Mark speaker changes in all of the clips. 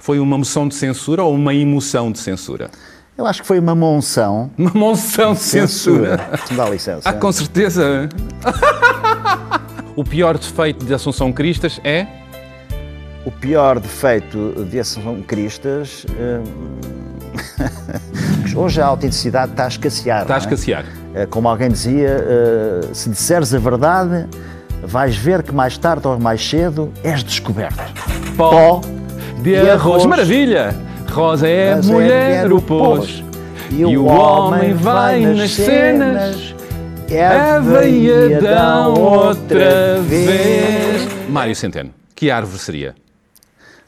Speaker 1: Foi uma moção de censura ou uma emoção de censura?
Speaker 2: Eu acho que foi uma monção.
Speaker 1: Uma monção de censura.
Speaker 2: Me dá licença.
Speaker 1: Ah, com certeza. o pior defeito de Assunção Cristas é?
Speaker 2: O pior defeito de Assunção Cristas. hum, Hoje a autenticidade está a escassear.
Speaker 1: Está a
Speaker 2: é?
Speaker 1: escassear.
Speaker 2: Eh, Como alguém dizia, eh, se disseres a verdade, vais ver que mais tarde ou mais cedo és descoberto.
Speaker 1: Pó de,
Speaker 2: de
Speaker 1: arroz.
Speaker 2: arroz.
Speaker 1: Maravilha! Rosa é
Speaker 2: Mas é
Speaker 1: mulher,
Speaker 2: mulher,
Speaker 1: o pôs. E o homem vai nas cenas. Eva e Adão outra vez. Mário Centeno, que árvore seria?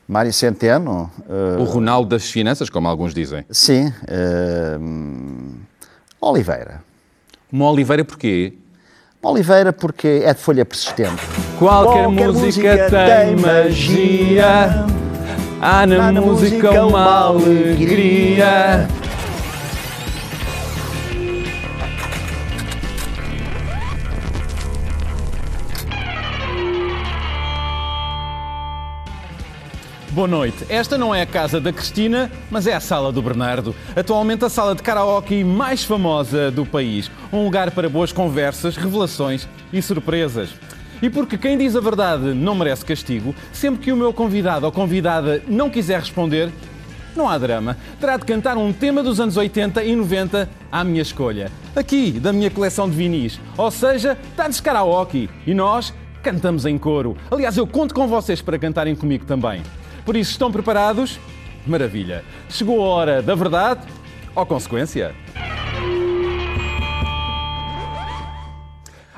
Speaker 2: Mário Centeno. eh,
Speaker 1: O Ronaldo das Finanças, como alguns dizem.
Speaker 2: sim. eh, hum, Oliveira.
Speaker 1: Uma oliveira porquê?
Speaker 2: Oliveira porque é de folha persistente.
Speaker 1: Qualquer,
Speaker 2: Qualquer
Speaker 1: música,
Speaker 2: música
Speaker 1: tem
Speaker 2: tem
Speaker 1: magia. Há na,
Speaker 2: Há na
Speaker 1: música
Speaker 2: música
Speaker 1: uma
Speaker 2: uma
Speaker 1: alegria. Boa noite. Esta não é a casa da Cristina, mas é a sala do Bernardo. Atualmente a sala de karaoke mais famosa do país. Um lugar para boas conversas, revelações e surpresas. E porque quem diz a verdade não merece castigo, sempre que o meu convidado ou convidada não quiser responder, não há drama. Terá de cantar um tema dos anos 80 e 90 à minha escolha. Aqui, da minha coleção de vinis. Ou seja, está de karaoke. E nós cantamos em coro. Aliás, eu conto com vocês para cantarem comigo também. Por isso, estão preparados? Maravilha. Chegou a hora da verdade ou consequência?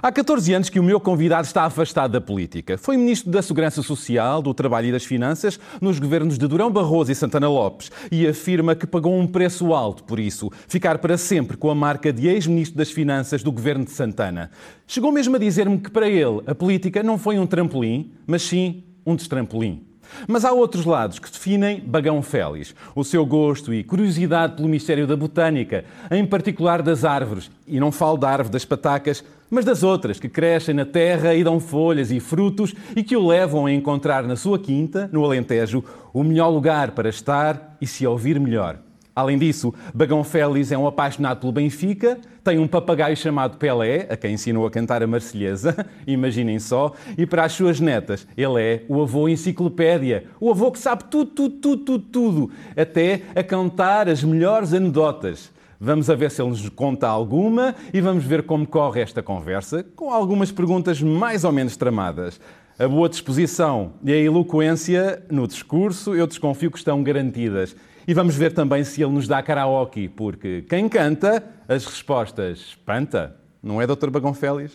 Speaker 1: Há 14 anos que o meu convidado está afastado da política. Foi Ministro da Segurança Social, do Trabalho e das Finanças nos governos de Durão Barroso e Santana Lopes e afirma que pagou um preço alto por isso, ficar para sempre com a marca de ex-Ministro das Finanças do governo de Santana. Chegou mesmo a dizer-me que para ele a política não foi um trampolim, mas sim um destrampolim. Mas há outros lados que definem Bagão Félix, o seu gosto e curiosidade pelo mistério da botânica, em particular das árvores. E não falo da árvore das patacas, mas das outras que crescem na terra e dão folhas e frutos e que o levam a encontrar na sua quinta, no Alentejo, o melhor lugar para estar e se ouvir melhor. Além disso, Bagão Félix é um apaixonado pelo Benfica, tem um papagaio chamado Pelé, a quem ensinou a cantar a Marselhesa, imaginem só, e para as suas netas, ele é o avô enciclopédia, o avô que sabe tudo, tudo, tudo, tudo, tudo, até a cantar as melhores anedotas. Vamos a ver se ele nos conta alguma e vamos ver como corre esta conversa, com algumas perguntas mais ou menos tramadas. A boa disposição e a eloquência no discurso, eu desconfio que estão garantidas. E vamos ver também se ele nos dá karaoke, porque quem canta, as respostas espanta. Não é, Dr. Bagão Félix?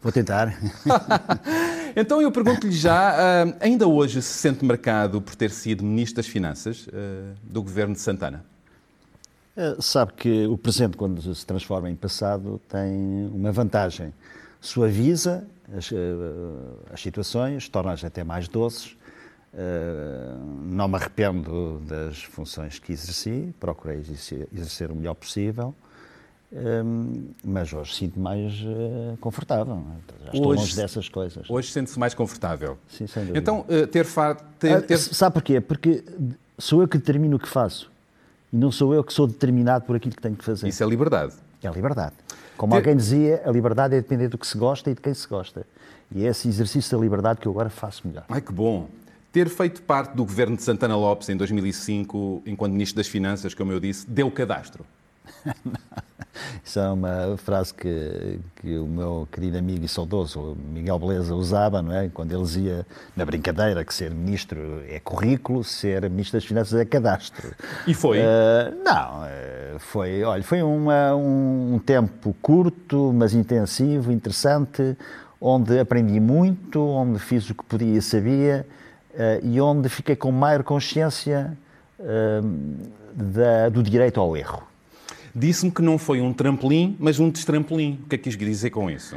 Speaker 2: Vou tentar.
Speaker 1: Então eu pergunto-lhe já, ah, ainda hoje se sente marcado por ter sido Ministro das Finanças ah, do Governo de Santana?
Speaker 2: Eh, Sabe que o presente, quando se transforma em passado, tem uma vantagem. Suaviza as, eh, as situações, torna-as até mais doces. Eh, Não me arrependo das funções que exerci, procurei exercer, o melhor possível. Hum, mas hoje sinto mais eh, confortável. é? Já estou
Speaker 1: Hoje-
Speaker 2: longe dessas coisas.
Speaker 1: Hoje sente-se mais confortável.
Speaker 2: Sim, sem dúvida.
Speaker 1: Então, ah, ter, fa- ter,
Speaker 2: Ah,
Speaker 1: ter-
Speaker 2: Sabe porquê? Porque sou eu que determino o que faço e não sou eu que sou determinado por aquilo que tenho que fazer.
Speaker 1: Isso é liberdade.
Speaker 2: É liberdade. Como alguém dizia, a liberdade é depender do que se gosta e de quem se gosta. E é esse exercício da liberdade que eu agora faço melhor.
Speaker 1: Ai, que bom. Ter feito parte do governo de Santana Lopes em 2005, enquanto Ministro das Finanças, como eu disse, deu cadastro.
Speaker 2: Isso é uma frase que, que o meu querido amigo e saudoso Miguel Beleza usava, não é? Quando ele dizia na brincadeira que ser ministro é currículo, ser ministro das Finanças é cadastro.
Speaker 1: E foi?
Speaker 2: Eh, não, eh, foi, olha, foi uma- um, um tempo curto, mas intensivo, interessante, onde aprendi muito, onde fiz o que podia e sabia eh, e onde fiquei com maior consciência eh, da- do direito ao erro.
Speaker 1: Disse-me que não foi um trampolim, mas um destrampolim. O que é que quis dizer com isso?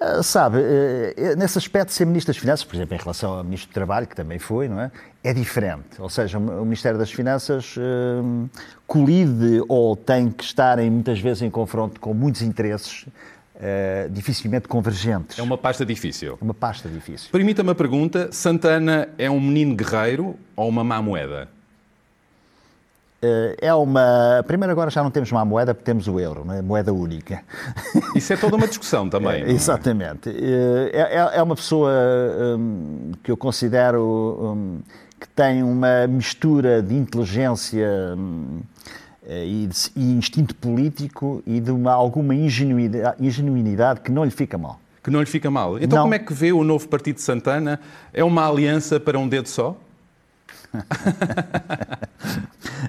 Speaker 2: Ah, Sabe, eh, nesse aspecto, ser Ministro das Finanças, por exemplo, em relação ao Ministro do Trabalho, que também foi, não é? É diferente. Ou seja, o Ministério das Finanças eh, colide ou tem que estar em, muitas vezes em confronto com muitos interesses uh, dificilmente convergentes.
Speaker 1: É uma pasta difícil.
Speaker 2: É uma pasta difícil.
Speaker 1: Permita-me a pergunta: Santana é um menino guerreiro ou uma má moeda?
Speaker 2: Uh, é uma. Primeiro, agora já não temos má moeda porque temos o euro, não é? moeda única.
Speaker 1: Isso é toda uma discussão também.
Speaker 2: é, exatamente. É, é, é, uma pessoa um, que eu considero um, que tem uma mistura de inteligência. Um, eh, e, de, e instinto político e de uma, alguma ingenuidade, ingenuidade que não lhe fica mal.
Speaker 1: Que não lhe fica mal. Então, não. como é que vê o novo Partido de Santana? É uma aliança para um dedo só?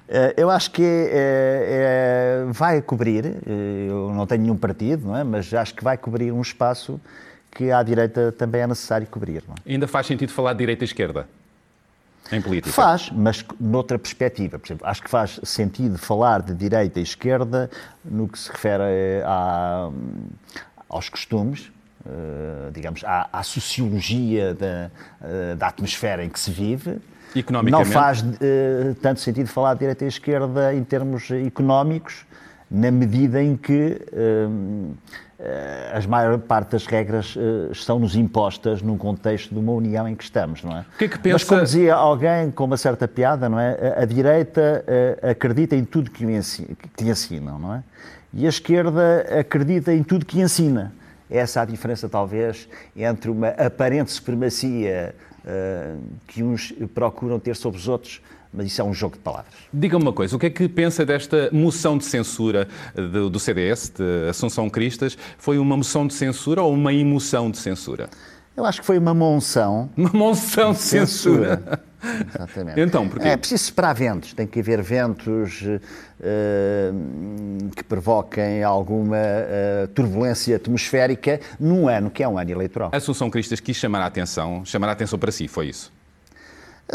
Speaker 2: Eh, eu acho que é, é, vai cobrir, eu não tenho nenhum partido, não é? mas acho que vai cobrir um espaço que à direita também é necessário cobrir.
Speaker 1: É? Ainda faz sentido falar de direita e esquerda? em política?
Speaker 2: Faz, mas noutra perspectiva. Por exemplo, acho que faz sentido falar de direita e esquerda no que se refere a, aos costumes, digamos, à, à sociologia da, uh, da, atmosfera em que se vive. Não faz uh, tanto sentido falar de direita e esquerda em termos económicos, na medida em que eh, a maior parte das regras uh, estão-nos impostas num contexto de uma união em que estamos, não é?
Speaker 1: Que é que pensa...
Speaker 2: Mas como dizia alguém com uma certa piada, não é? A, a direita uh, acredita em tudo que, ensina, que ensinam, não é? E a esquerda acredita em tudo que ensina. Essa é a diferença, talvez, entre uma aparente supremacia uh, que uns procuram ter sobre os outros mas isso é um jogo de palavras.
Speaker 1: Diga-me uma coisa, o que é que pensa desta moção de censura do, do CDS, de Assunção Cristas? Foi uma moção de censura ou uma emoção de censura?
Speaker 2: Eu acho que foi uma monção.
Speaker 1: Uma monção de censura. censura.
Speaker 2: Exatamente.
Speaker 1: Então, porquê?
Speaker 2: É preciso esperar ventos. Tem que haver ventos uh, provoquem alguma uh, turbulência atmosférica num ano que é um ano eleitoral.
Speaker 1: A Assunção Cristas quis chamar a atenção, chamar a atenção para si, foi isso?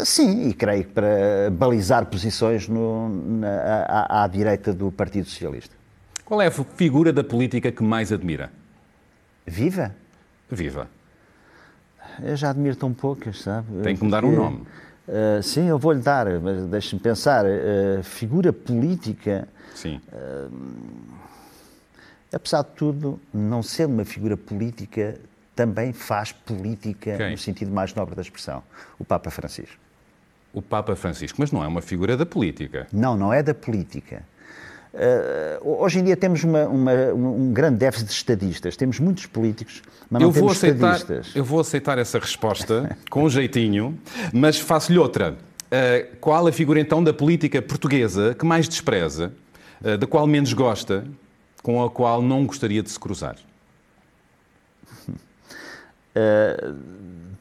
Speaker 2: Sim, e creio que para balizar posições no, na, à, à, direita do Partido Socialista.
Speaker 1: Qual é a figura da política que mais admira?
Speaker 2: Viva?
Speaker 1: Viva.
Speaker 2: Eu já admiro tão poucas, sabe?
Speaker 1: Tem que me dar um nome.
Speaker 2: Uh, sim, eu vou-lhe dar, mas deixe-me pensar. Uh, figura política.
Speaker 1: Sim. Uh,
Speaker 2: apesar de tudo, não ser uma figura política também faz política Quem? no sentido mais nobre da expressão. O Papa Francisco
Speaker 1: o Papa Francisco, mas não é uma figura da política.
Speaker 2: Não, não é da política. Uh, hoje em dia temos uma, uma, um grande déficit de estadistas. Temos muitos políticos, mas não eu temos
Speaker 1: aceitar,
Speaker 2: estadistas.
Speaker 1: Eu vou aceitar essa resposta com um jeitinho, mas faço-lhe outra. Uh, qual a figura então da política portuguesa que mais despreza, da qual menos gosta, com a qual não gostaria de se cruzar?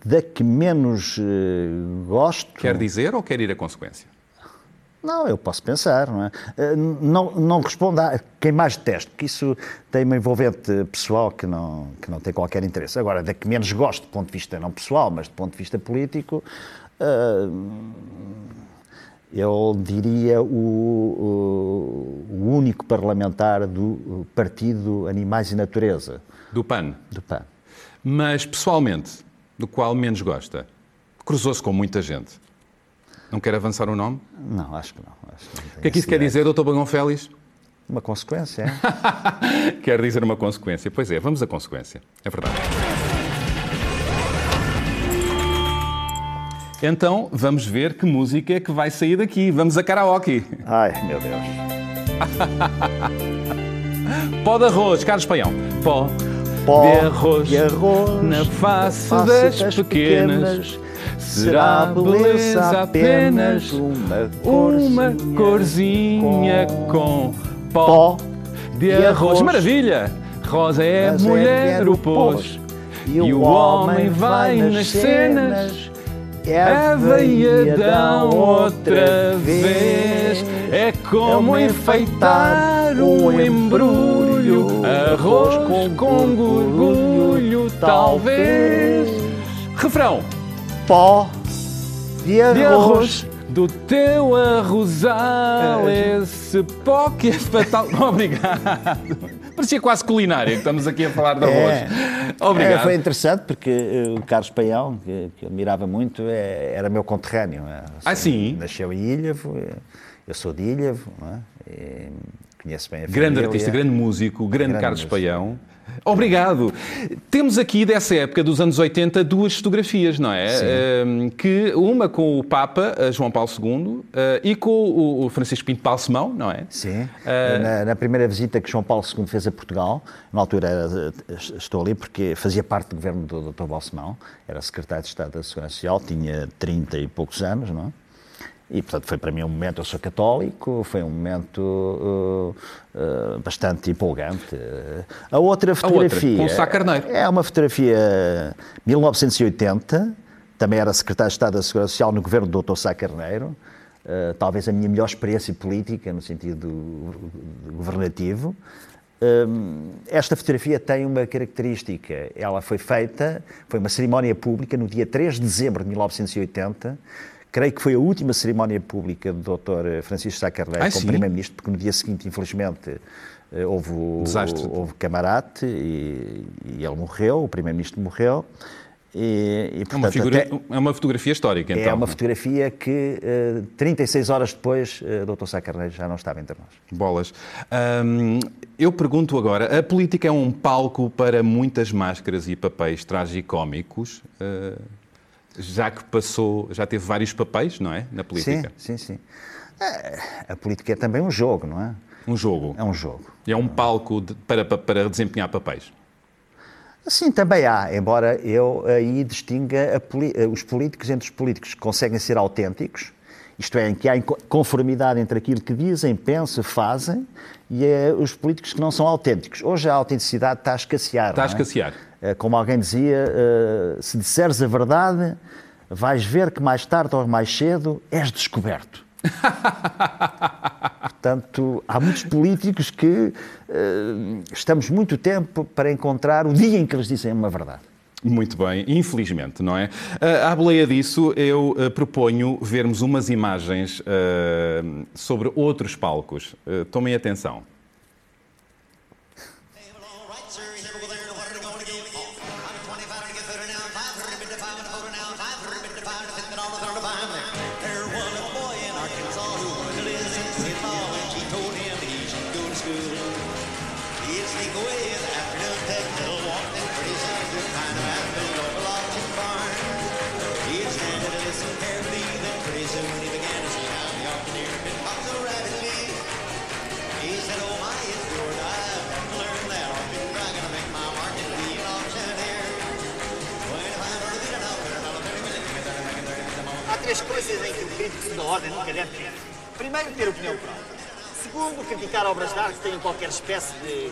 Speaker 2: da que menos uh, gosto.
Speaker 1: Quer dizer ou quer ir a consequência?
Speaker 2: Não, eu posso pensar, não é? Não, não respondo a quem mais detesto, porque isso tem uma envolvente pessoal que não, que não tem qualquer interesse. Agora, da que menos gosto, do ponto de vista não pessoal, mas do ponto de vista político, uh, eu diria o, o, o, único parlamentar do Partido Animais e Natureza.
Speaker 1: Do PAN?
Speaker 2: Do PAN.
Speaker 1: Mas, pessoalmente, do qual menos gosta? Cruzou-se com muita gente. Não quer avançar o nome?
Speaker 2: Não, acho que não. Acho que
Speaker 1: não o que é que isso quer dizer, doutor Bagão Félix?
Speaker 2: Uma consequência, é?
Speaker 1: quer dizer uma consequência. Pois é, vamos à consequência. É verdade. Então, vamos ver que música é que vai sair daqui. Vamos a karaoke.
Speaker 2: Ai, meu Deus.
Speaker 1: Pó de arroz, Carlos Paião. Pó
Speaker 2: pó de arroz, de arroz
Speaker 1: na face, face das, das pequenas, pequenas. Será beleza apenas uma corzinha, uma corzinha com, pó de, arroz. arroz. Maravilha! Rosa é a é mulher, o pôs, e o homem vai nas cenas. Eva e Adão outra vez é como enfeitar um embrulho, arroz com, gorgulho, talvez. Refrão:
Speaker 2: Pó de arroz. De arroz
Speaker 1: do teu arrosal, é. esse pó que é fatal. Obrigado. Parecia quase culinária que estamos aqui a falar de arroz. É. Obrigado. É,
Speaker 2: foi interessante porque eh, o Carlos Paião, que, que eu admirava muito, é, era meu conterrâneo. É?
Speaker 1: Ah, sim?
Speaker 2: Nasceu em Ilhavo, eu sou de Ilhavo, não é? E conheço bem a
Speaker 1: Grande artista, grande músico, grande, grande Carlos músico. Paião. Obrigado. Temos aqui dessa época dos anos 80 duas fotografias, não é? Uh, que uma com o Papa eh, João Paulo II uh, e com o, Francisco Pinto Balsemão, não é?
Speaker 2: Sim. Uh... Na, na, primeira visita que João Paulo II fez a Portugal, na altura estou ali porque fazia parte do governo do Dr. Balsemão, era secretário de Estado da Segurança Social, tinha 30 e poucos anos, não é? E, portanto, foi para mim um momento, eu sou católico, foi um momento uh, uh, bastante empolgante. A outra fotografia...
Speaker 1: A outra, com Sá Carneiro.
Speaker 2: É uma fotografia 1980, também era secretário de Estado da Segurança Social no governo do Dr. Sá Carneiro, uh, talvez a minha melhor experiência política, no sentido governativo. esta fotografia tem uma característica. Ela foi feita, foi uma cerimónia pública no dia 3 de dezembro de 1980, creio que foi a última cerimónia pública do Dr. Francisco Sá Carneiro como Primeiro-Ministro, porque no dia seguinte, infelizmente, eh, houve, o, houve camarate e, e ele morreu, o Primeiro-Ministro morreu.
Speaker 1: E, e, portanto, é, uma figura, até, é uma fotografia histórica, então.
Speaker 2: É uma fotografia que, uh, eh, 36 horas depois, uh, Dr. Sá Carneiro já não estava entre nós.
Speaker 1: Bolas. Um, eu pergunto agora, a política é um palco para muitas máscaras e papéis tragicómicos? Uh, já que passou, já teve vários papéis, não é? Na política.
Speaker 2: Sim, sim, sim. É, a política é também um jogo, não é?
Speaker 1: Um jogo.
Speaker 2: É um jogo.
Speaker 1: E é um palco de, para, para desempenhar papéis.
Speaker 2: Sim, também há, embora eu aí distinga os políticos entre os políticos que conseguem ser autênticos, isto é, em que há conformidade entre aquilo que dizem, pensam, fazem, e é os políticos que não são autênticos. Hoje a autenticidade está a escassear.
Speaker 1: Está
Speaker 2: a
Speaker 1: é? escassear.
Speaker 2: É? Como alguém dizia, eh, se disseres a verdade, vais ver que mais tarde ou mais cedo és descoberto. Portanto, há muitos políticos que uh, estamos muito tempo para encontrar o dia em que eles dizem uma verdade.
Speaker 1: Muito bem, infelizmente, não é? Uh, à boleia disso, eu uh, proponho vermos umas imagens sobre outros palcos. tomem atenção.
Speaker 3: Três coisas em que o crítico da ordem nunca deve ter. Primeiro, ter opinião própria. Segundo, criticar obras de arte que tenham qualquer espécie de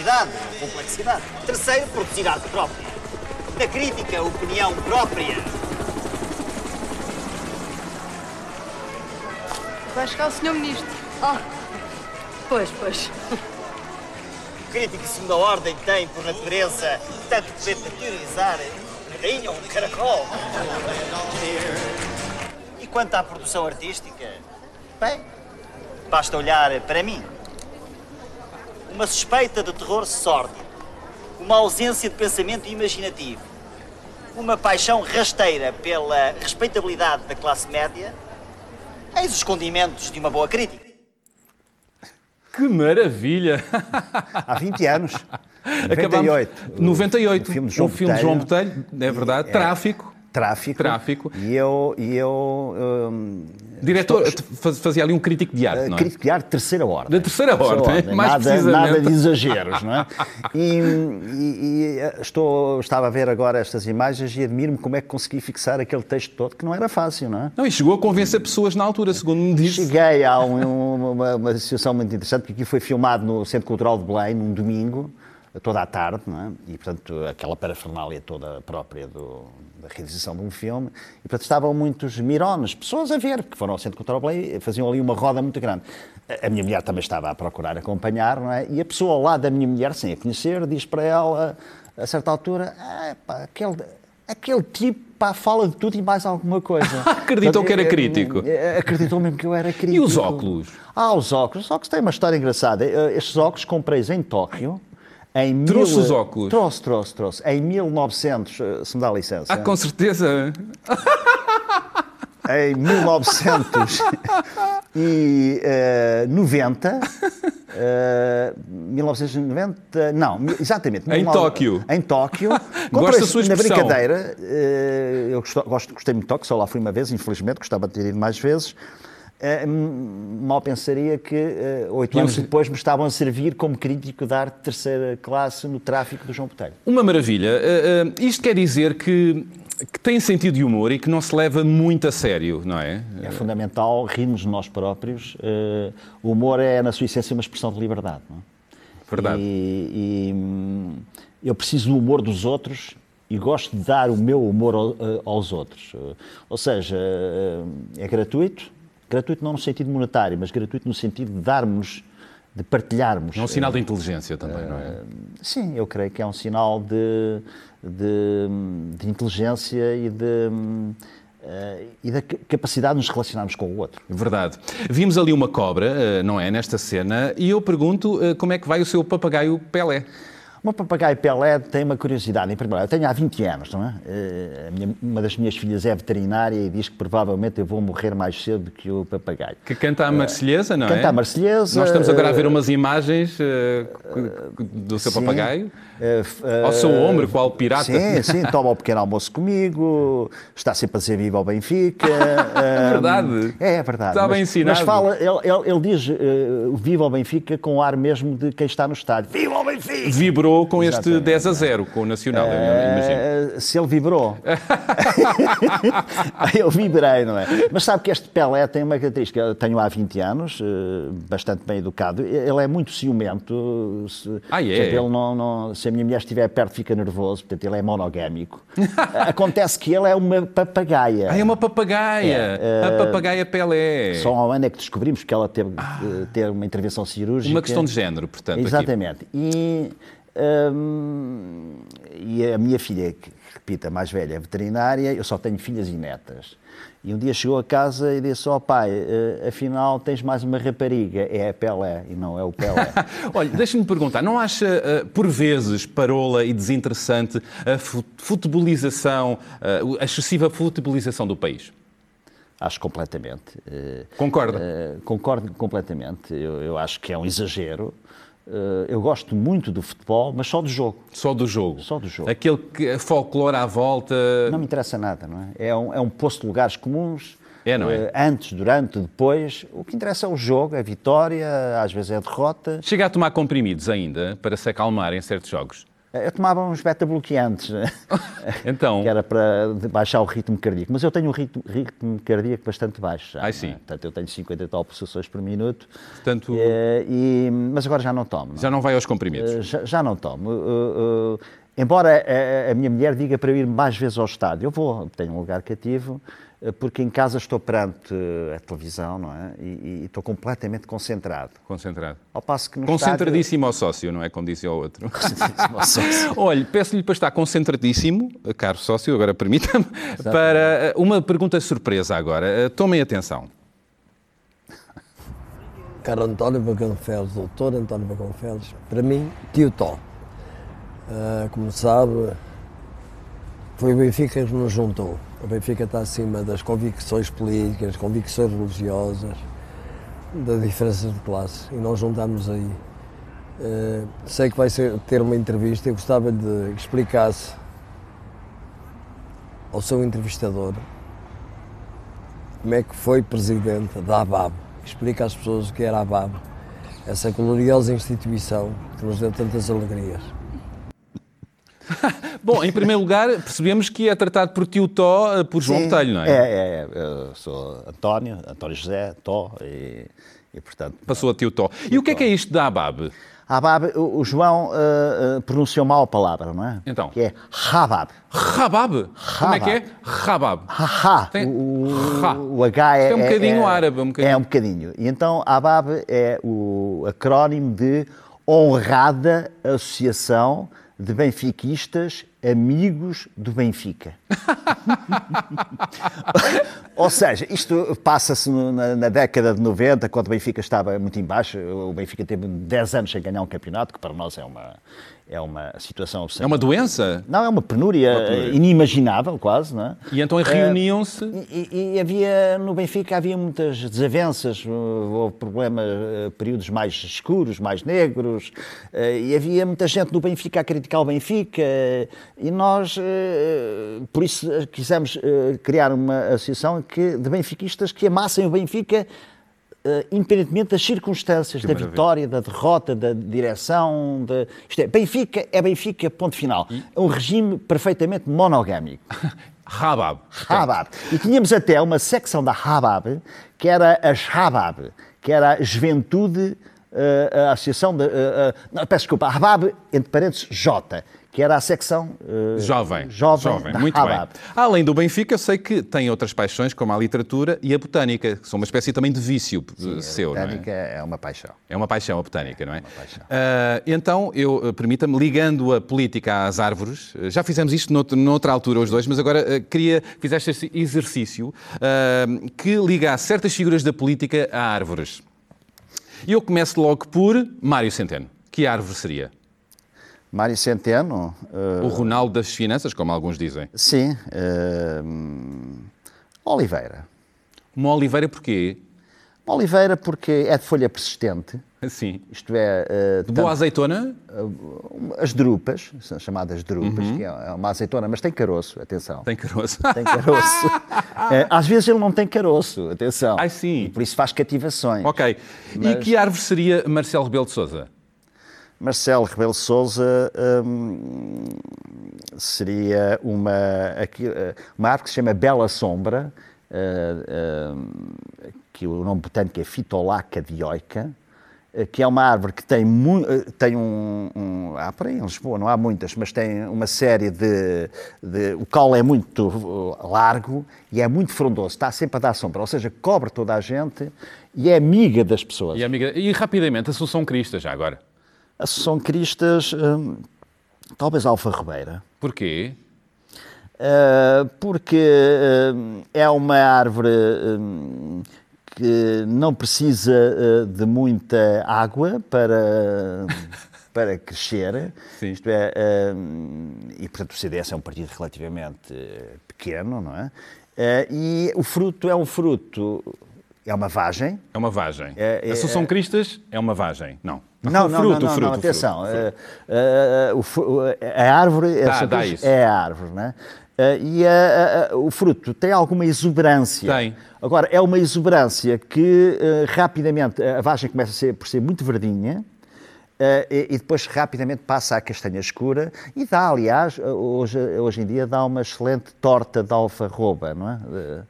Speaker 3: idade, complexidade. Terceiro, produzir arte própria. Na crítica, opinião própria.
Speaker 4: Vai chegar o Sr. Ministro. Ah, pois, pois.
Speaker 3: O crítico segundo a ordem tem, por natureza, tanto de teorizar ou um caracol. E quanto à produção artística, bem, basta olhar para mim. Uma suspeita de terror sórdido, uma ausência de pensamento imaginativo, uma paixão rasteira pela respeitabilidade da classe média, eis os condimentos de uma boa crítica.
Speaker 1: Que maravilha!
Speaker 2: Há 20 anos.
Speaker 1: 98. 98. Um filme de João, um filme de João Botelho, é verdade. É, Tráfico.
Speaker 2: Tráfico.
Speaker 1: Tráfico.
Speaker 2: E eu. E eu um,
Speaker 1: Diretor, estou... fazia ali um crítico de arte, não é?
Speaker 2: Crítico de arte terceira ordem.
Speaker 1: Da terceira, terceira ordem, ordem, mais
Speaker 2: nada. Nada de exageros, não é? E, e, e, estou, estava a ver agora estas imagens e admiro-me como é que consegui fixar aquele texto todo, que não era fácil, não é?
Speaker 1: Não, e chegou a convencer pessoas na altura, segundo me disse.
Speaker 2: Cheguei a um, uma, uma situação muito interessante, porque aqui foi filmado no Centro Cultural de Belém, num domingo, toda a tarde, é? e portanto aquela parafernália toda própria do, da realização de um filme, e portanto estavam muitos mirones, pessoas a ver, que foram ao Centro Cultural Play, faziam ali uma roda muito grande. A minha mulher também estava a procurar acompanhar, não é? E a pessoa ao lado da minha mulher, sem a conhecer, diz para ela, a certa altura, ah, pá, aquele, aquele tipo pá, fala de tudo e mais alguma coisa.
Speaker 1: Acreditou que era crítico?
Speaker 2: Acreditou mesmo que eu era crítico.
Speaker 1: E os óculos?
Speaker 2: Ah, os óculos. Os óculos têm uma história engraçada. Estes óculos comprei em Tóquio,
Speaker 1: em trouxe mil... os óculos?
Speaker 2: Trouxe, trouxe, trouxe. Em 1900, eh, se me dá licença.
Speaker 1: Ah, com certeza.
Speaker 2: em 1990, Uh, 1990, não, exatamente.
Speaker 1: Em Tóquio.
Speaker 2: Em Tóquio.
Speaker 1: Gosto da sua
Speaker 2: Na
Speaker 1: expressão.
Speaker 2: brincadeira, uh, eu gosto, gosto, gostei muito de Tóquio, só lá fui uma vez, infelizmente, gostava de ter ido mais vezes. Uh, mal pensaria que uh, oito anos depois me estavam a servir como crítico de arte de terceira classe no tráfico do João Botelho.
Speaker 1: Uma maravilha. Uh, isto quer dizer que, que tem sentido de humor e que não se leva muito a sério, não é?
Speaker 2: É fundamental rirmos de nós próprios. o humor é, na sua essência, uma expressão de liberdade. Não é?
Speaker 1: Verdade.
Speaker 2: E, e hum, eu preciso do humor dos outros e gosto de dar o meu humor aos outros. Ou seja, é gratuito, gratuito não no sentido monetário, mas gratuito no sentido de darmos, de partilharmos.
Speaker 1: É um sinal de inteligência também, não é?
Speaker 2: Sim, eu creio que é um sinal de, de, de inteligência e de. Uh, e da capacidade de nos relacionarmos com o outro.
Speaker 1: Verdade. Vimos ali uma cobra, não é, nesta cena, e eu pergunto uh, como é que vai o seu papagaio Pelé?
Speaker 2: O meu papagaio Pelé tem uma curiosidade. Em primeiro lugar, eu tenho há 20 anos, não é? Uh, minha, uma das minhas filhas é veterinária e diz que provavelmente eu vou morrer mais cedo que o papagaio.
Speaker 1: Que canta a Marselhesa, não
Speaker 2: canta
Speaker 1: é?
Speaker 2: Canta a Marselhesa.
Speaker 1: Nós estamos agora a ver umas imagens do seu
Speaker 2: sim.
Speaker 1: papagaio. Ao seu ombro, qual pirata.
Speaker 2: Sim, sim, toma o pequeno almoço comigo, está sempre a dizer viva ao Benfica.
Speaker 1: é verdade.
Speaker 2: É, é verdade.
Speaker 1: Está bem ensinado.
Speaker 2: Mas fala, ele, ele, ele diz uh, viva ao Benfica com o ar mesmo de quem está no estádio. Viva ao Benfica!
Speaker 1: Vibrou com este Exatamente. 10 a 0 com o Nacional, imagino.
Speaker 2: Se ele vibrou. eu vibrei, não é? Mas sabe que este Pelé tem uma característica, eu tenho há 20 anos, uh, bastante bem educado, ele é muito ciumento.
Speaker 1: Ah, é?
Speaker 2: Ele não, não, se a minha mulher estiver perto fica nervoso, portanto ele é monogâmico. Acontece que ele é uma papagaia.
Speaker 1: Ah, é uma papagaia. É, a papagaia Pelé.
Speaker 2: Só há um ano é que descobrimos que ela teve ah, de ter uma intervenção cirúrgica.
Speaker 1: Uma questão de género, portanto.
Speaker 2: Exatamente. Aqui. E, hum, e a minha filha, que repita, mais velha, é veterinária, eu só tenho filhas e netas. E um dia chegou a casa e disse: Ó oh, pai, uh, afinal tens mais uma rapariga, é a Pelé e não é o Pelé.
Speaker 1: Olha, deixa-me perguntar: não acha uh, por vezes parola e desinteressante a futebolização, uh, a excessiva futebolização do país?
Speaker 2: Acho completamente.
Speaker 1: Concorda?
Speaker 2: concordo completamente. Eu, eu acho que é um exagero. Uh, eu gosto muito do futebol, mas só do jogo.
Speaker 1: Só do jogo?
Speaker 2: Só do jogo.
Speaker 1: Aquele que, folclore à volta...
Speaker 2: Não me interessa nada, não é? É um, é um poço de lugares comuns.
Speaker 1: É, não é?
Speaker 2: Uh, antes, durante, depois. O que interessa é o jogo, é a vitória, às vezes é a derrota.
Speaker 1: Chega a tomar comprimidos ainda, para se acalmar em certos jogos?
Speaker 2: Eu tomava uns beta-bloqueantes,
Speaker 1: então...
Speaker 2: que era para baixar o ritmo cardíaco. Mas eu tenho um ritmo, ritmo cardíaco bastante baixo. Já,
Speaker 1: Ai, sim.
Speaker 2: É? Portanto, eu tenho 50 e tal pulsações por minuto.
Speaker 1: Portanto...
Speaker 2: E, e, mas agora já não tomo. Não?
Speaker 1: Já não vai aos comprimidos?
Speaker 2: Já, já não tomo. Uh, uh, embora a, a, minha mulher diga para eu ir mais vezes ao estádio, eu vou, tenho um lugar cativo, porque em casa estou perante a televisão, não é? E, e estou completamente concentrado.
Speaker 1: Concentrado.
Speaker 2: Ao passo que no
Speaker 1: Concentradíssimo
Speaker 2: estádio...
Speaker 1: ao sócio, não é? Como dizia o outro.
Speaker 2: Concentradíssimo ao sócio.
Speaker 1: Olha, peço-lhe para estar concentradíssimo, caro sócio, agora permita-me, para uma pergunta surpresa agora. Tomem atenção.
Speaker 5: Caro António Baconfeles, doutor António Baconfeles, para mim, tio Tó. Uh, como sabe, foi o Benfica que nos juntou. O Benfica está acima das convicções políticas, convicções religiosas, das diferenças de classe e nós juntamos aí. Uh, sei que vai ser, ter uma entrevista, eu gostava de que explicasse ao seu entrevistador como é que foi presidente da ABAB. Explica às pessoas o que era a ABAB, essa gloriosa instituição que nos deu tantas alegrias.
Speaker 1: Bom, em primeiro lugar, percebemos que é tratado por tio Tó, por João
Speaker 2: Sim,
Speaker 1: Botelho, não é?
Speaker 2: É, é, eu sou António, António José, Tó, e, e portanto...
Speaker 1: Passou a tio Tó. E o que é que é isto da ABAB?
Speaker 2: Abab, o, João uh, uh, pronunciou mal a palavra, não é?
Speaker 1: Então?
Speaker 2: Que é Rabab.
Speaker 1: Rabab? Como é que é? Rabab.
Speaker 2: Ha,
Speaker 1: Tem-
Speaker 2: o,
Speaker 1: Ha.
Speaker 2: o H é...
Speaker 1: É um bocadinho árabe, um bocadinho.
Speaker 2: É um bocadinho. E então Abab é o acrónimo de Honrada Associação de Benfiquistas Amigos do Benfica. Ou seja, isto passa-se na, na década de 90, quando o Benfica estava muito em baixo. O Benfica teve 10 anos sem ganhar um campeonato, que para nós é uma, é uma situação...
Speaker 1: É uma doença?
Speaker 2: Não, é uma penúria, uma penúria. inimaginável quase, não é?
Speaker 1: E então reuniam-se...
Speaker 2: E, e, havia, no Benfica havia muitas desavenças, houve problemas, períodos mais escuros, mais negros, e havia muita gente no Benfica a criticar o Benfica, e nós, por isso, quisemos criar uma associação que, de benfiquistas que amassem o Benfica Uh, independentemente das circunstâncias, que da maravilha. vitória, da derrota, da direção. De... Isto é, Benfica é Benfica, ponto final. E? É um regime perfeitamente monogâmico.
Speaker 1: Habab.
Speaker 2: Habab. E tínhamos até uma secção da Habab, que era a Habab, que era a juventude, uh, a associação de. Uh, não, peço desculpa, a Habab, entre parênteses, J, que era a secção
Speaker 1: uh, jovem, jovem, jovem muito bem. Além do Benfica, eu sei que tem outras paixões, como a literatura e a botânica, que são uma espécie também de vício Sim, seu.
Speaker 2: A botânica
Speaker 1: é?
Speaker 2: é? uma paixão.
Speaker 1: É uma paixão a botânica, não é? Uh, então, eu permita-me, ligando a política às árvores, já fizemos isto noutra altura os dois, mas agora uh, queria que fizeste esse exercício que ligasse certas figuras da política a árvores. E eu começo logo por Mário Centeno. Que árvore seria?
Speaker 2: Mário Centeno.
Speaker 1: Uh, o Ronaldo das Finanças, como alguns dizem.
Speaker 2: Sim. Uh, Oliveira.
Speaker 1: Uma Oliveira porquê?
Speaker 2: Uma Oliveira porque é de folha persistente.
Speaker 1: Sim.
Speaker 2: Isto é.
Speaker 1: Uh, de boa azeitona?
Speaker 2: as drupas, são chamadas drupas, uhum. que é uma azeitona, mas tem caroço, atenção.
Speaker 1: Tem caroço.
Speaker 2: Tem caroço. às vezes ele não tem caroço, atenção.
Speaker 1: Ah, sim.
Speaker 2: E por isso faz cativações.
Speaker 1: Ok. Mas... E que árvore seria Marcelo Rebelo de Souza?
Speaker 2: Marcelo Rebelo Souza hum, seria uma, uma árvore que se chama Bela Sombra, uh, que o nome botânico é Fitolaca dioica, uh, que é uma árvore que tem, tem um, um, Há por aí em Lisboa, não há muitas, mas tem uma série de, de. O caule é muito largo e é muito frondoso, está sempre a dar sombra, ou seja, cobre toda a gente e é amiga das pessoas.
Speaker 1: E, amiga, e rapidamente, a Assunção Crista, já agora.
Speaker 2: Associação Cristas, hum, talvez Alfa Ribeira.
Speaker 1: Porquê?
Speaker 2: Uh, porque uh, é uma árvore uh, que não precisa de muita água para, para crescer.
Speaker 1: Sim.
Speaker 2: Isto é, e portanto o CDS é um partido relativamente pequeno, não é? e o fruto é um fruto, é uma vagem.
Speaker 1: É uma vagem. É, é, Associação Cristas é uma vagem, não.
Speaker 2: Não, não, fruto, não, não, fruto, não, atenção. Fruto, fruto. Uh, uh, a árvore
Speaker 1: dá, dá
Speaker 2: é a árvore, né? Uh, e o fruto tem alguma exuberância.
Speaker 1: Tem.
Speaker 2: Agora, é uma exuberância que rapidamente a vagem começa a ser, por ser muito verdinha, Uh, e, e, depois rapidamente passa à castanha escura e dá, aliás, hoje, hoje em dia dá uma excelente torta de alfarroba, não é?
Speaker 1: Uh,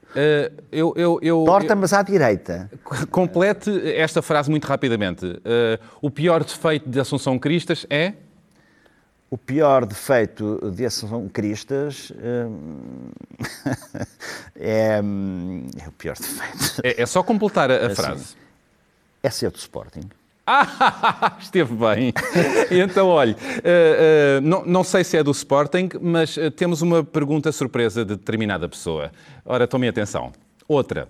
Speaker 1: eu, eu, eu,
Speaker 2: torta, mas à direita.
Speaker 1: Complete esta frase muito rapidamente. Uh, o pior defeito de Assunção Cristas é?
Speaker 2: O pior defeito de Assunção Cristas é, é, o pior defeito.
Speaker 1: É, é só completar a, a assim, frase.
Speaker 2: É ser do Sporting.
Speaker 1: Ah, esteve bem. então, olha, uh, uh, não, não, sei se é do Sporting, mas uh, temos uma pergunta surpresa de determinada pessoa. Ora, tomem atenção. Outra.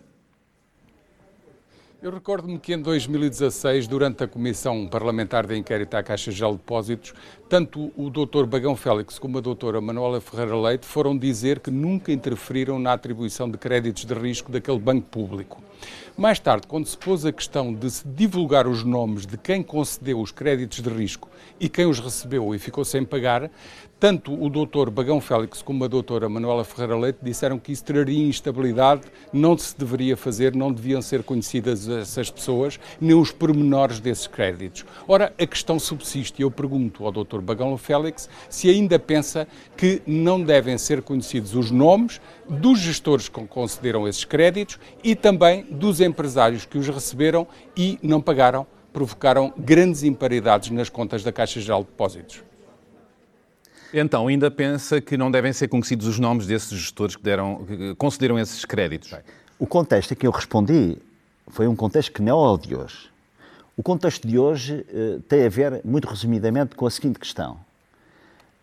Speaker 6: Eu recordo-me que em 2016, durante a Comissão Parlamentar de Inquérito à Caixa de Depósitos, tanto o Dr. Bagão Félix como a Dra. Manuela Ferreira Leite foram dizer que nunca interferiram na atribuição de créditos de risco daquele banco público. Mais tarde, quando se pôs a questão de se divulgar os nomes de quem concedeu os créditos de risco e quem os recebeu e ficou sem pagar, tanto o doutor Bagão Félix como a doutora Manuela Ferreira Leite disseram que isso traria instabilidade, não se deveria fazer, não deviam ser conhecidas essas pessoas, nem os pormenores desses créditos. Ora, a questão subsiste e eu pergunto ao doutor Bagão Félix se ainda pensa que não devem ser conhecidos os nomes dos gestores que concederam esses créditos e também dos empresários que os receberam e não pagaram, provocaram grandes imparidades nas contas da Caixa Geral de Depósitos.
Speaker 1: Então, ainda pensa que não devem ser conhecidos os nomes desses gestores que, deram, que concederam esses créditos?
Speaker 2: O contexto a que eu respondi foi um contexto que não é o de hoje. O contexto de hoje uh, tem a ver, muito resumidamente, com a seguinte questão.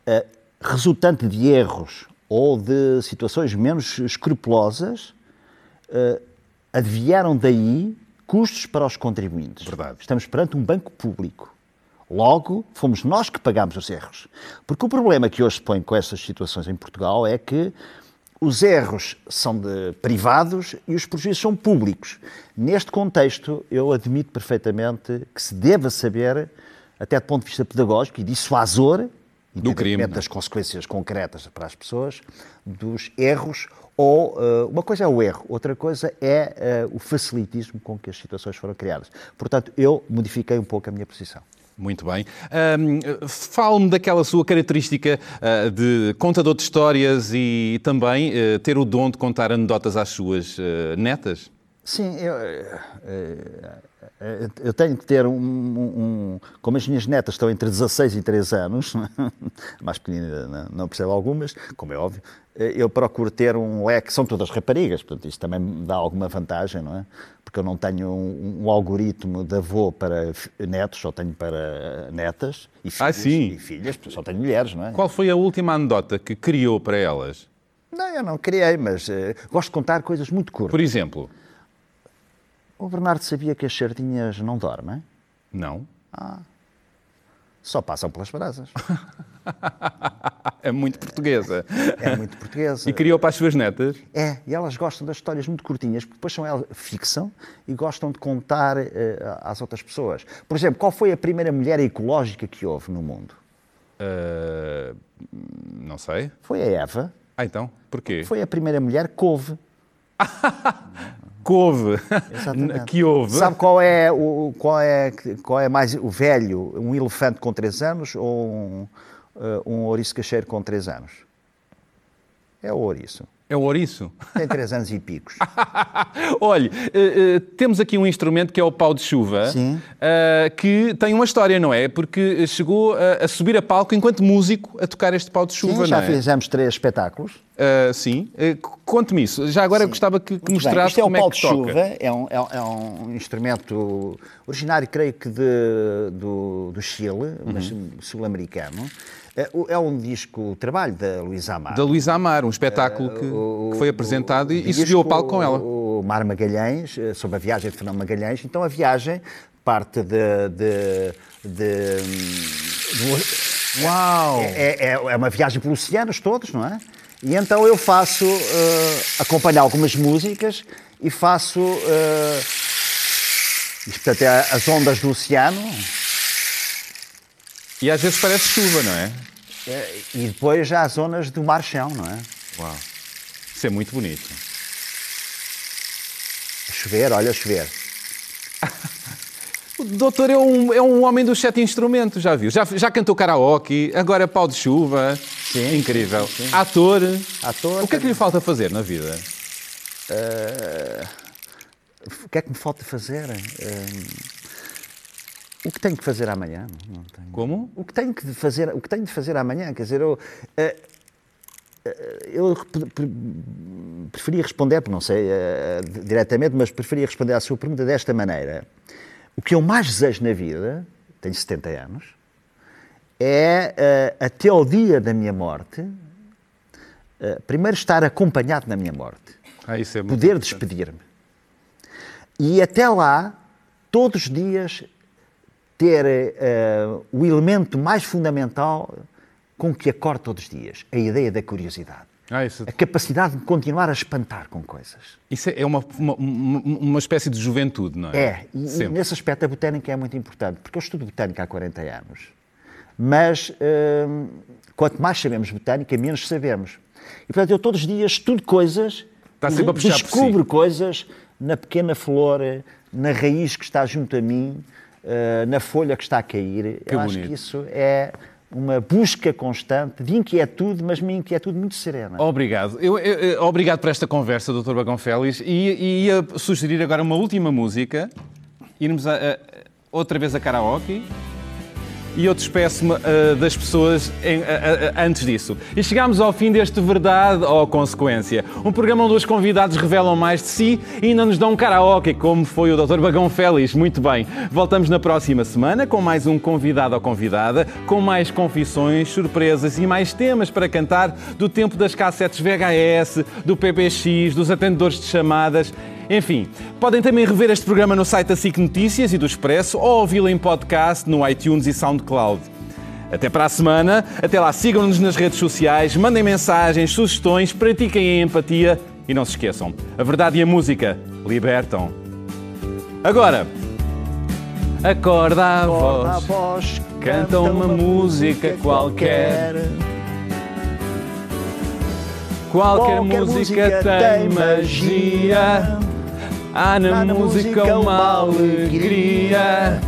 Speaker 2: Uh, resultante de erros ou de situações menos escrupulosas, uh, advieram daí custos para os contribuintes.
Speaker 1: Verdade.
Speaker 2: Estamos perante um banco público Logo, fomos nós que pagamos os erros. Porque o problema que hoje se põe com essas situações em Portugal é que os erros são de privados e os prejuízos são públicos. Neste contexto, eu admito perfeitamente que se deva saber, até do ponto de vista pedagógico e dissuasor,
Speaker 1: Do crime, não é?
Speaker 2: das consequências concretas para as pessoas, dos erros, ou uh, uma coisa é o erro, outra coisa é uh, o facilitismo com que as situações foram criadas. Portanto, eu modifiquei um pouco a minha posição.
Speaker 1: Muito bem. Ahm, Fale-me daquela sua característica ah, de contador de histórias e também ah, ter o dom de contar anedotas às suas ah, netas.
Speaker 2: Sim, eu, eh, eh, eu tenho que ter um, um- Como as minhas netas estão entre 16 e 3 anos, mais pequenina não- não percebe algumas, como é óbvio, eh, eu procuro ter um leque. São todas raparigas, portanto, isso também me dá alguma vantagem, não é? Porque eu não tenho um, um algoritmo de avô para netos, só tenho para netas e filhas.
Speaker 1: Ah, sim.
Speaker 2: E filhas, só tenho mulheres, não é?
Speaker 1: Qual foi a última anedota que criou para elas?
Speaker 2: Não, eu não criei, mas eh, gosto de contar coisas muito curtas.
Speaker 1: Por exemplo?
Speaker 2: O Bernardo sabia que as sardinhas não dormem?
Speaker 1: Não.
Speaker 2: Só passam pelas brasas.
Speaker 1: É muito portuguesa.
Speaker 2: É muito portuguesa.
Speaker 1: E criou para as suas netas?
Speaker 2: É, e elas gostam das histórias muito curtinhas, porque depois são elas fixam e gostam de contar eh, às outras pessoas. Por exemplo, qual foi a primeira mulher ecológica que houve no mundo?
Speaker 1: Ah, não sei.
Speaker 2: Foi a Eva.
Speaker 1: Ah, então, porquê?
Speaker 2: Foi a primeira mulher que houve.
Speaker 1: Couve.
Speaker 2: Exatamente.
Speaker 1: que houve.
Speaker 2: Sabe qual é, o, qual, é, qual é mais o velho? Um elefante com 3 anos ou um, eh, um ouriço cacheiro com 3 anos? É o ouriço.
Speaker 1: É o ouriço.
Speaker 2: Tem 3 anos e picos.
Speaker 1: Olhe, eh, eh, temos aqui um instrumento que é o pau de chuva, eh, que tem uma história, não é? Porque chegou a, a subir a palco enquanto músico a tocar este pau de chuva,
Speaker 2: Sim, já
Speaker 1: é?
Speaker 2: fizemos três espetáculos.
Speaker 1: Sim. Conte-me isso. Já agora gostava que, que
Speaker 2: Muito bem.
Speaker 1: mostrasse
Speaker 2: Isto é o
Speaker 1: como
Speaker 2: pau
Speaker 1: é que
Speaker 2: de
Speaker 1: toca.
Speaker 2: chuva, é um, é, é um instrumento originário, creio que, de- do, do Chile, mas
Speaker 1: Uhum.
Speaker 2: sul-americano. É, o- é um disco, trabalho da Luísa Amar.
Speaker 1: Da Luísa Amar, um espetáculo que, que foi apresentado e, e subiu ao palco com ela.
Speaker 2: O Mar Magalhães, eh, sobre a viagem de Fernando Magalhães. Então a viagem parte de. de, de, de-
Speaker 1: Uau!
Speaker 2: é, é- é uma viagem pelos oceanos todos, não é? E então eu faço, eh, acompanho algumas músicas e faço, eh, isto portanto é as ondas do oceano,
Speaker 1: E às vezes parece chuva, não é?
Speaker 2: eh, e depois já as zonas do mar-chão, não é?
Speaker 1: Uau! Isso é muito bonito.
Speaker 2: A chover, olha, a chover.
Speaker 1: O doutor é um, é um homem dos sete instrumentos, já viu? Já, já cantou karaoke, agora pau de chuva.
Speaker 2: Sim,
Speaker 1: Incrível.
Speaker 2: sim, sim.
Speaker 1: Ator.
Speaker 2: Ator,
Speaker 1: O que é que lhe falta fazer na vida?
Speaker 2: O que é que me falta fazer? Eh, o que tenho que fazer amanhã? Não tenho.
Speaker 1: Como?
Speaker 2: O que tenho que fazer, o que tenho de fazer amanhã, quer dizer, eu, eh, eh, eu pre- pre- preferia responder, não sei eh, diretamente, mas preferia responder à sua pergunta desta maneira. O que eu mais desejo na vida, tenho 70 anos, é até ao dia da minha morte, primeiro estar acompanhado na minha morte
Speaker 1: Ah, isso é
Speaker 2: poder despedir-me. E até lá, todos os dias, ter eh, o elemento mais fundamental com que acordo todos os dias, a ideia da curiosidade.
Speaker 1: Ah, isso,
Speaker 2: A capacidade de continuar a espantar com coisas.
Speaker 1: isso é uma, uma, uma- espécie de juventude, não é?
Speaker 2: É, e, e nesse aspecto a botânica é muito importante, porque eu estudo botânica há 40 anos, mas hum, quanto mais sabemos botânica, menos sabemos. E portanto eu todos os dias estudo coisas,
Speaker 1: puxar por si.
Speaker 2: descubro coisas na pequena flor, na raiz que está junto a mim, eh, na folha que está a cair.
Speaker 1: Que
Speaker 2: eu acho
Speaker 1: bonito.
Speaker 2: que isso é uma busca constante de inquietude, mas uma inquietude muito serena.
Speaker 1: Obrigado. Eu, eu- eu- obrigado por esta conversa, Dr. Bagão Félix. E, e ia sugerir agora uma última música. Irmos a- a- outra vez a karaoke. E eu despeço-me ah, das pessoas em- a- a- antes disso. E chegámos ao fim deste Verdade ou Consequência. Um programa onde os convidados revelam mais de si e ainda nos dão um karaoke, como foi o Dr. Bagão Félix. Muito bem. Voltamos na próxima semana com mais um convidado ou convidada, com mais confissões, surpresas e mais temas para cantar do tempo das cassetes VHS, do PBX, dos atendedores de chamadas. Enfim, podem também rever este programa no site da SIC Notícias e do Expresso ou ouvi-lo em podcast no iTunes e SoundCloud. Até para a semana, até lá sigam-nos nas redes sociais, mandem mensagens, sugestões, pratiquem a empatia e não se esqueçam, a verdade e a música libertam. Agora, acorda a
Speaker 2: Acorda a
Speaker 1: voz,
Speaker 2: voz,
Speaker 1: canta uma música qualquer. Qualquer,
Speaker 2: Qualquer
Speaker 1: música tem magia. Há na, música uma alegria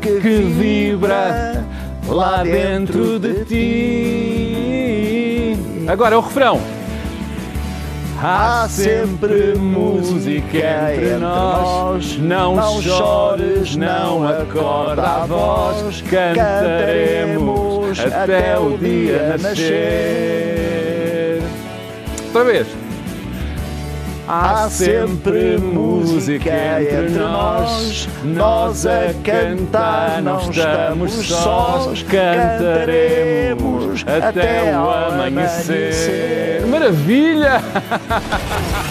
Speaker 1: que vibra lá dentro de ti. Agora o refrão. Há sempre música entre nós. Não chores, não acorda a voz. Cantaremos até o dia nascer. Outra vez. Há sempre música entre nós, nós. A cantar não estamos sós, cantaremos até o amanhecer. Maravilha!